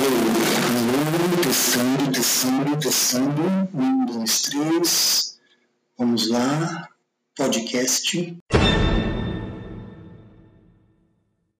Alô, Testando, testando, testando. Um, dois, três. Vamos lá. Podcast.